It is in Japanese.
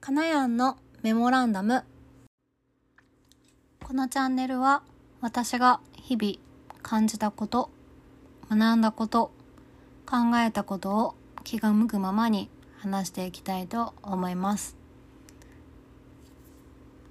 かなやんのメモランダム。このチャンネルは私が日々感じたこと学んだこと考えたことを気が向くままに話していきたいと思います。